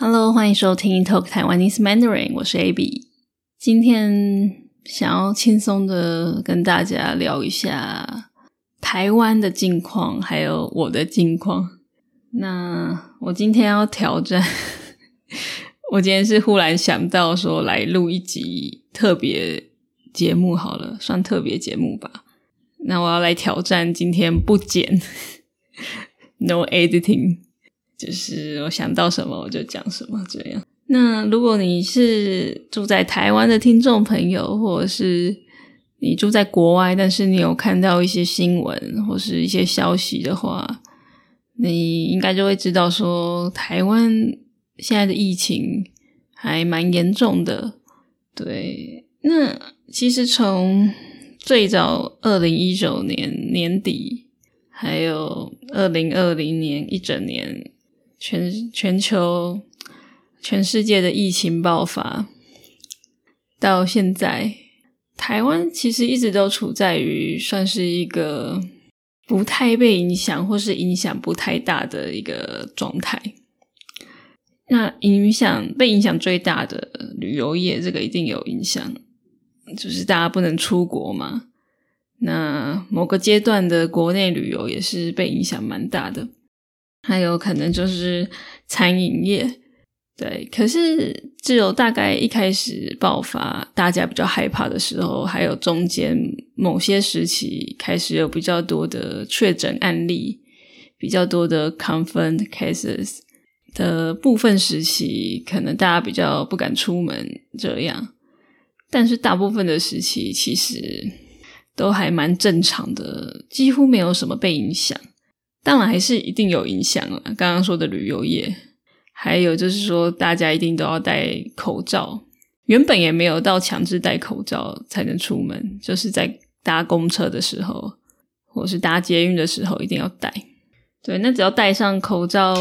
Hello，欢迎收听 Talk Taiwanese Mandarin，我是 AB。今天想要轻松的跟大家聊一下台湾的近况，还有我的近况。那我今天要挑战，我今天是忽然想到说来录一集特别节目好了，算特别节目吧。那我要来挑战今天不剪，no editing。就是我想到什么我就讲什么这样。那如果你是住在台湾的听众朋友，或者是你住在国外，但是你有看到一些新闻或是一些消息的话，你应该就会知道说台湾现在的疫情还蛮严重的。对，那其实从最早二零一九年年底，还有二零二零年一整年。全全球、全世界的疫情爆发到现在，台湾其实一直都处在于算是一个不太被影响，或是影响不太大的一个状态。那影响被影响最大的旅游业，这个一定有影响，就是大家不能出国嘛。那某个阶段的国内旅游也是被影响蛮大的。还有可能就是餐饮业，对。可是只有大概一开始爆发，大家比较害怕的时候，还有中间某些时期开始有比较多的确诊案例，比较多的 confirmed cases 的部分时期，可能大家比较不敢出门这样。但是大部分的时期其实都还蛮正常的，几乎没有什么被影响。当然还是一定有影响了。刚刚说的旅游业，还有就是说，大家一定都要戴口罩。原本也没有到强制戴口罩才能出门，就是在搭公车的时候，或是搭捷运的时候一定要戴。对，那只要戴上口罩，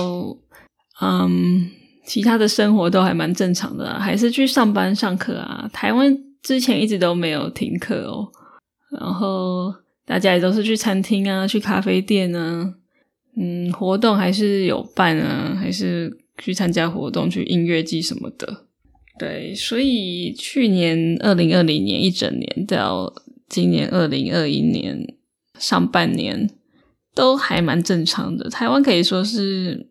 嗯，其他的生活都还蛮正常的，还是去上班上课啊。台湾之前一直都没有停课哦，然后大家也都是去餐厅啊，去咖啡店啊。嗯，活动还是有办啊，还是去参加活动，去音乐季什么的。对，所以去年二零二零年一整年到今年二零二一年上半年都还蛮正常的。台湾可以说是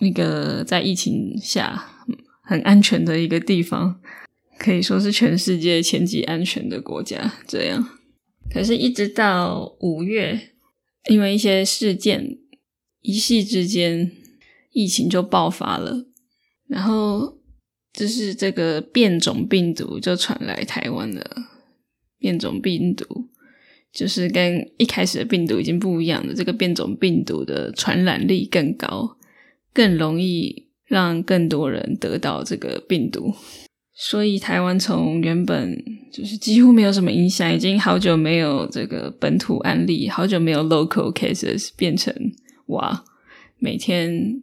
那个在疫情下很安全的一个地方，可以说是全世界前几安全的国家。这样，可是，一直到五月，因为一些事件。一夕之间，疫情就爆发了，然后就是这个变种病毒就传来台湾了。变种病毒就是跟一开始的病毒已经不一样了，这个变种病毒的传染力更高，更容易让更多人得到这个病毒。所以台湾从原本就是几乎没有什么影响，已经好久没有这个本土案例，好久没有 local cases 变成。哇，每天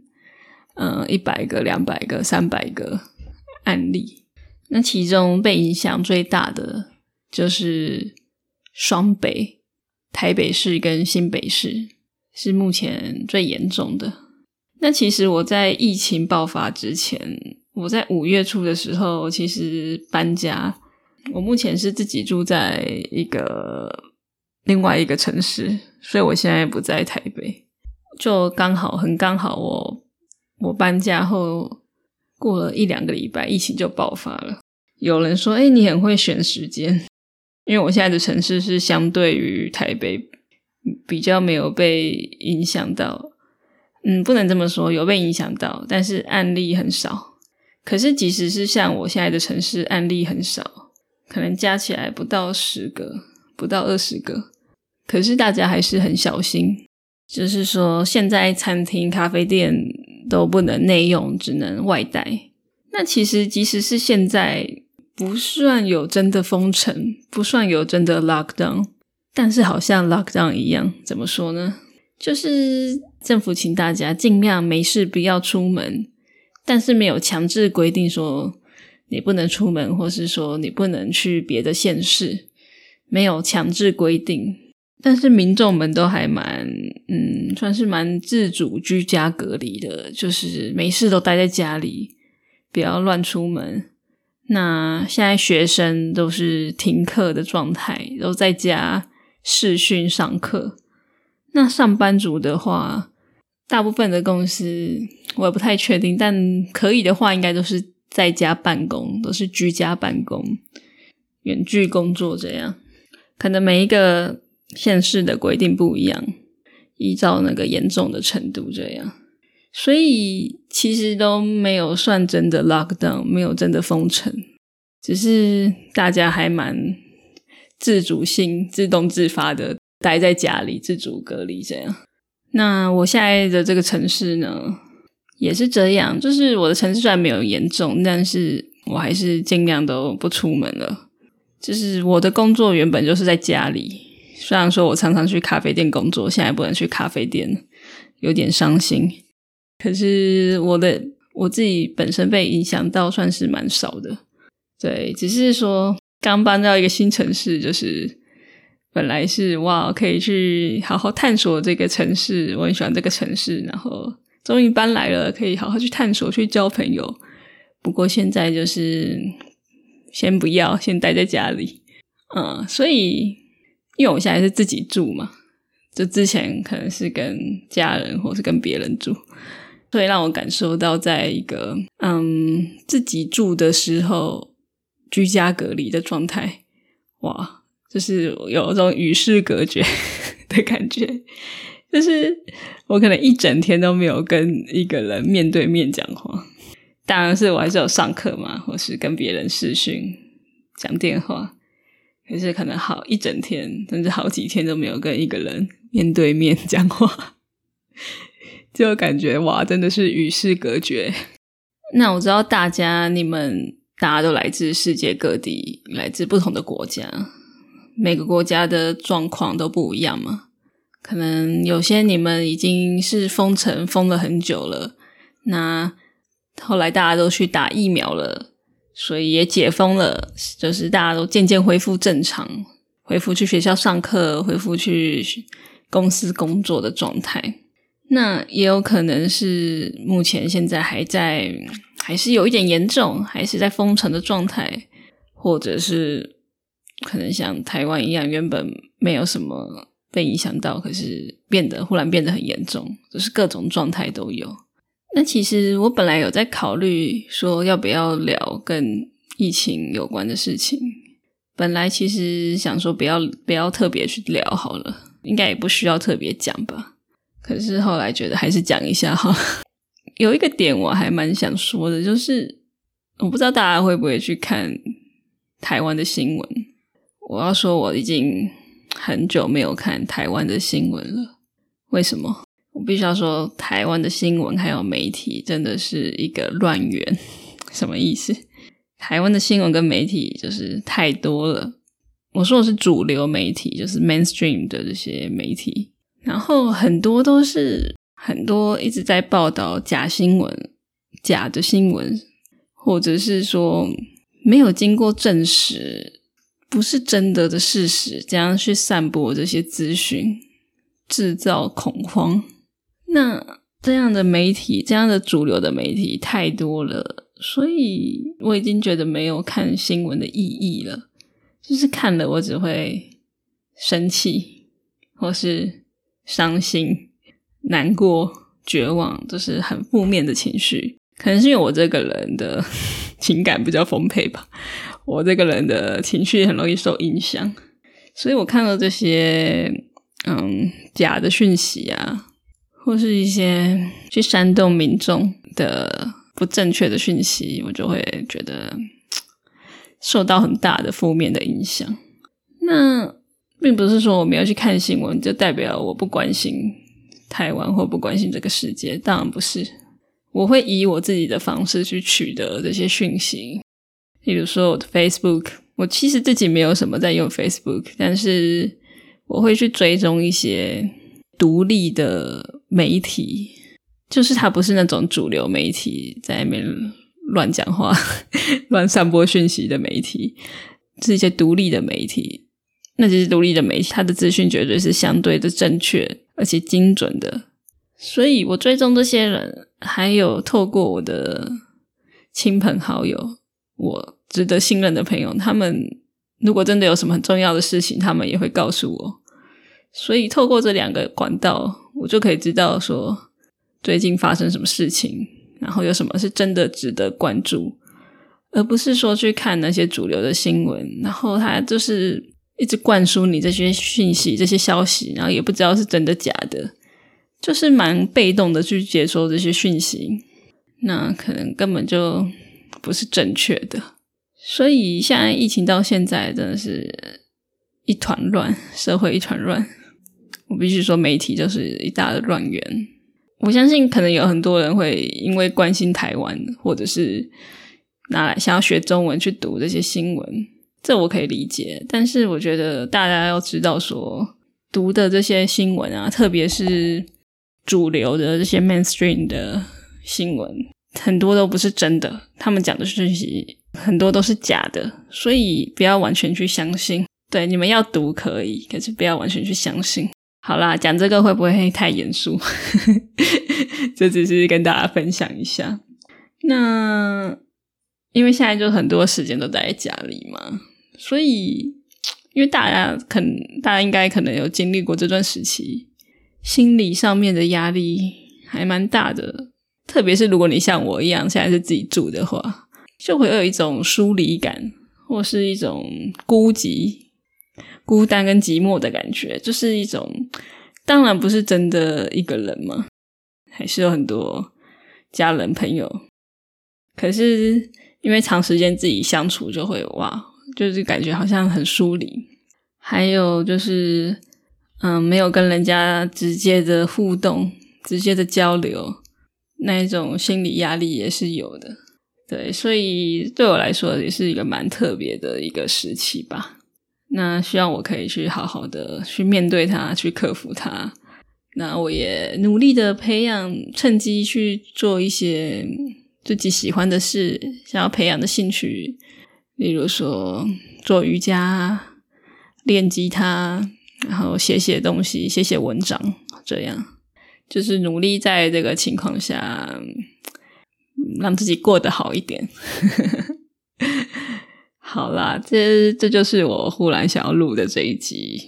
嗯一百个、两百个、三百个案例，那其中被影响最大的就是双北、台北市跟新北市是目前最严重的。那其实我在疫情爆发之前，我在五月初的时候，其实搬家，我目前是自己住在一个另外一个城市，所以我现在不在台北。就刚好很刚好，我我搬家后过了一两个礼拜，疫情就爆发了。有人说：“哎，你很会选时间。”因为我现在的城市是相对于台北比较没有被影响到，嗯，不能这么说，有被影响到，但是案例很少。可是即使是像我现在的城市，案例很少，可能加起来不到十个，不到二十个，可是大家还是很小心。就是说，现在餐厅、咖啡店都不能内用，只能外带。那其实，即使是现在不算有真的封城，不算有真的 lockdown，但是好像 lockdown 一样。怎么说呢？就是政府请大家尽量没事不要出门，但是没有强制规定说你不能出门，或是说你不能去别的县市，没有强制规定。但是民众们都还蛮，嗯，算是蛮自主居家隔离的，就是没事都待在家里，不要乱出门。那现在学生都是停课的状态，都在家视讯上课。那上班族的话，大部分的公司我也不太确定，但可以的话，应该都是在家办公，都是居家办公、远距工作这样。可能每一个县市的规定不一样，依照那个严重的程度这样，所以其实都没有算真的 lockdown，没有真的封城，只是大家还蛮自主性、自动自发的。待在家里自主隔离这样，那我现在的这个城市呢，也是这样。就是我的城市虽然没有严重，但是我还是尽量都不出门了。就是我的工作原本就是在家里，虽然说我常常去咖啡店工作，现在不能去咖啡店，有点伤心。可是我的我自己本身被影响到算是蛮少的，对，只是说刚搬到一个新城市，就是。本来是哇，可以去好好探索这个城市，我很喜欢这个城市。然后终于搬来了，可以好好去探索、去交朋友。不过现在就是先不要，先待在家里。嗯，所以因为我现在是自己住嘛，就之前可能是跟家人或是跟别人住，所以让我感受到在一个嗯自己住的时候居家隔离的状态，哇。就是有一种与世隔绝 的感觉，就是我可能一整天都没有跟一个人面对面讲话。当然是我还是有上课嘛，或是跟别人视讯讲电话，可是可能好一整天甚至好几天都没有跟一个人面对面讲话，就感觉哇，真的是与世隔绝。那我知道大家你们大家都来自世界各地，来自不同的国家。每个国家的状况都不一样嘛，可能有些你们已经是封城封了很久了，那后来大家都去打疫苗了，所以也解封了，就是大家都渐渐恢复正常，恢复去学校上课，恢复去公司工作的状态。那也有可能是目前现在还在，还是有一点严重，还是在封城的状态，或者是。可能像台湾一样，原本没有什么被影响到，可是变得忽然变得很严重，就是各种状态都有。那其实我本来有在考虑说要不要聊跟疫情有关的事情，本来其实想说不要不要特别去聊好了，应该也不需要特别讲吧。可是后来觉得还是讲一下哈。有一个点我还蛮想说的，就是我不知道大家会不会去看台湾的新闻。我要说，我已经很久没有看台湾的新闻了。为什么？我必须要说，台湾的新闻还有媒体真的是一个乱源。什么意思？台湾的新闻跟媒体就是太多了。我说的是主流媒体，就是 mainstream 的这些媒体，然后很多都是很多一直在报道假新闻、假的新闻，或者是说没有经过证实。不是真的的事实，怎样去散播这些资讯，制造恐慌？那这样的媒体，这样的主流的媒体太多了，所以我已经觉得没有看新闻的意义了。就是看了，我只会生气，或是伤心、难过、绝望，就是很负面的情绪。可能是因为我这个人的 情感比较丰沛吧。我这个人的情绪很容易受影响，所以我看到这些嗯假的讯息啊，或是一些去煽动民众的不正确的讯息，我就会觉得受到很大的负面的影响。那并不是说我没有去看新闻，就代表我不关心台湾或不关心这个世界，当然不是。我会以我自己的方式去取得这些讯息。例如说我的 Facebook，我其实自己没有什么在用 Facebook，但是我会去追踪一些独立的媒体，就是他不是那种主流媒体在那边乱讲话、乱散播讯息的媒体，是一些独立的媒体。那这些独立的媒体，它的资讯绝对是相对的正确而且精准的。所以我追踪这些人，还有透过我的。亲朋好友，我值得信任的朋友，他们如果真的有什么很重要的事情，他们也会告诉我。所以透过这两个管道，我就可以知道说最近发生什么事情，然后有什么是真的值得关注，而不是说去看那些主流的新闻，然后他就是一直灌输你这些讯息、这些消息，然后也不知道是真的假的，就是蛮被动的去接收这些讯息，那可能根本就不是正确的。所以现在疫情到现在真的是一团乱，社会一团乱。我必须说，媒体就是一大的乱源。我相信，可能有很多人会因为关心台湾，或者是拿来想要学中文去读这些新闻，这我可以理解。但是，我觉得大家要知道，说读的这些新闻啊，特别是主流的这些 mainstream 的新闻，很多都不是真的。他们讲的讯息很多都是假的，所以不要完全去相信。对，你们要读可以，可是不要完全去相信。好啦，讲这个会不会太严肃？这只是跟大家分享一下。那因为现在就很多时间都待在家里嘛，所以因为大家可大家应该可能有经历过这段时期，心理上面的压力还蛮大的。特别是如果你像我一样现在是自己住的话，就会有一种疏离感，或是一种孤寂。孤单跟寂寞的感觉，就是一种，当然不是真的一个人嘛，还是有很多家人朋友。可是因为长时间自己相处，就会哇，就是感觉好像很疏离。还有就是，嗯，没有跟人家直接的互动、直接的交流，那一种心理压力也是有的。对，所以对我来说也是一个蛮特别的一个时期吧。那希望我可以去好好的去面对它，去克服它。那我也努力的培养，趁机去做一些自己喜欢的事，想要培养的兴趣，例如说做瑜伽、练吉他，然后写写东西、写写文章，这样就是努力在这个情况下让自己过得好一点。好啦，这这就是我忽然想要录的这一集，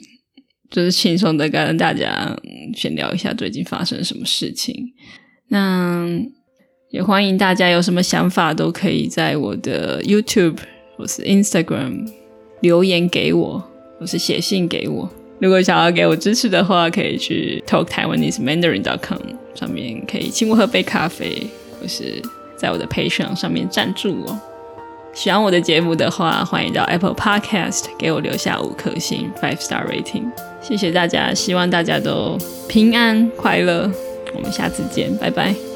就是轻松的跟大家先聊一下最近发生什么事情。那也欢迎大家有什么想法都可以在我的 YouTube 或是 Instagram 留言给我，或是写信给我。如果想要给我支持的话，可以去 talk taiwanese mandarin dot com 上面可以请我喝杯咖啡，或是在我的 Patreon 上面赞助我。喜欢我的节目的话，欢迎到 Apple Podcast 给我留下五颗星 （five star rating）。谢谢大家，希望大家都平安快乐。我们下次见，拜拜。